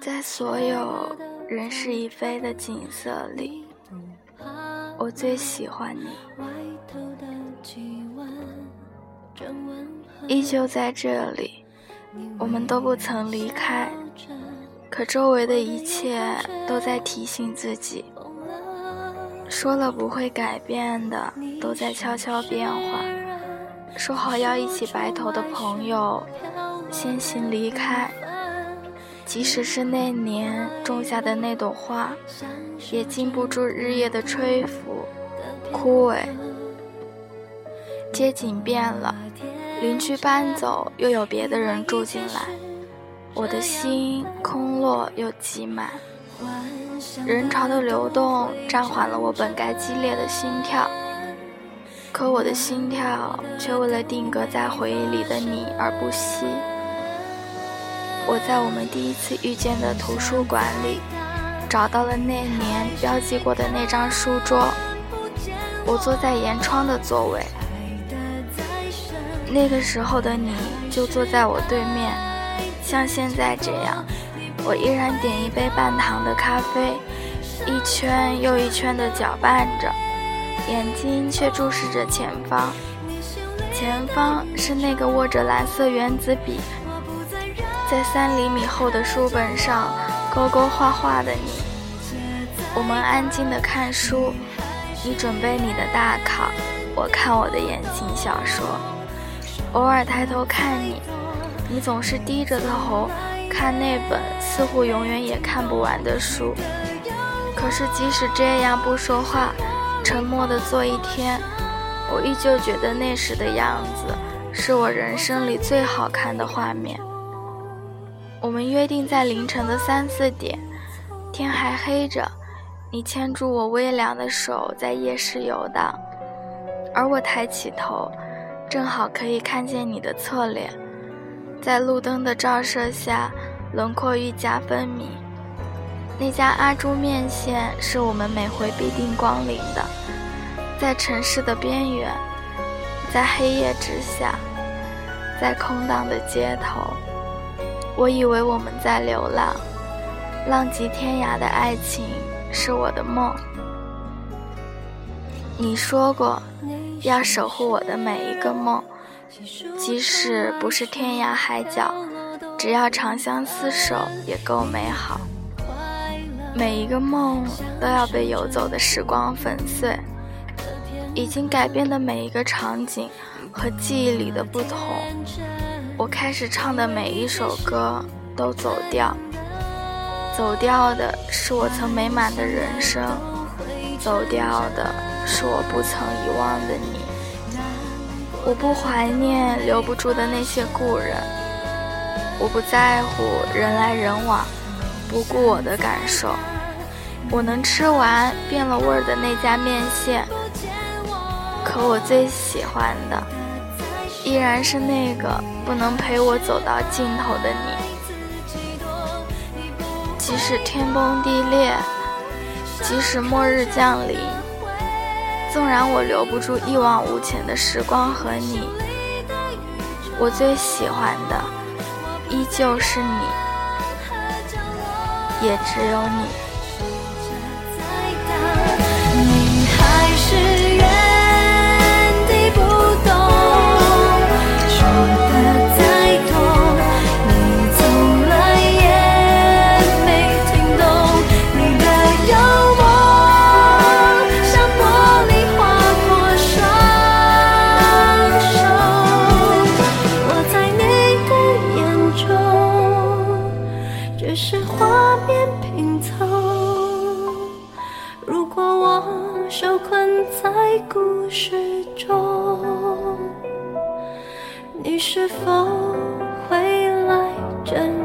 在所有人事已非的景色里，我最喜欢你。依旧在这里，我们都不曾离开，可周围的一切都在提醒自己，说了不会改变的，都在悄悄变化。说好要一起白头的朋友，先行离开。即使是那年种下的那朵花，也经不住日夜的吹拂、枯萎。街景变了，邻居搬走，又有别的人住进来，我的心空落又挤满。人潮的流动暂缓了我本该激烈的心跳，可我的心跳却为了定格在回忆里的你而不息。我在我们第一次遇见的图书馆里，找到了那年标记过的那张书桌。我坐在沿窗的座位，那个时候的你就坐在我对面，像现在这样。我依然点一杯半糖的咖啡，一圈又一圈地搅拌着，眼睛却注视着前方。前方是那个握着蓝色圆子笔。在三厘米厚的书本上勾勾画画的你，我们安静的看书，你准备你的大考，我看我的言情小说。偶尔抬头看你，你总是低着头看那本似乎永远也看不完的书。可是即使这样不说话，沉默的坐一天，我依旧觉得那时的样子是我人生里最好看的画面。我们约定在凌晨的三四点，天还黑着，你牵住我微凉的手在夜市游荡，而我抬起头，正好可以看见你的侧脸，在路灯的照射下，轮廓愈加分明。那家阿朱面线是我们每回必定光临的，在城市的边缘，在黑夜之下，在空荡的街头。我以为我们在流浪，浪迹天涯的爱情是我的梦。你说过要守护我的每一个梦，即使不是天涯海角，只要长相厮守也够美好。每一个梦都要被游走的时光粉碎，已经改变的每一个场景和记忆里的不同。我开始唱的每一首歌都走调，走调的是我曾美满的人生，走调的是我不曾遗忘的你。我不怀念留不住的那些故人，我不在乎人来人往，不顾我的感受。我能吃完变了味儿的那家面线，可我最喜欢的。依然是那个不能陪我走到尽头的你，即使天崩地裂，即使末日降临，纵然我留不住一往无前的时光和你，我最喜欢的依旧是你，也只有你。是画面拼凑。如果我受困在故事中，你是否会来拯救？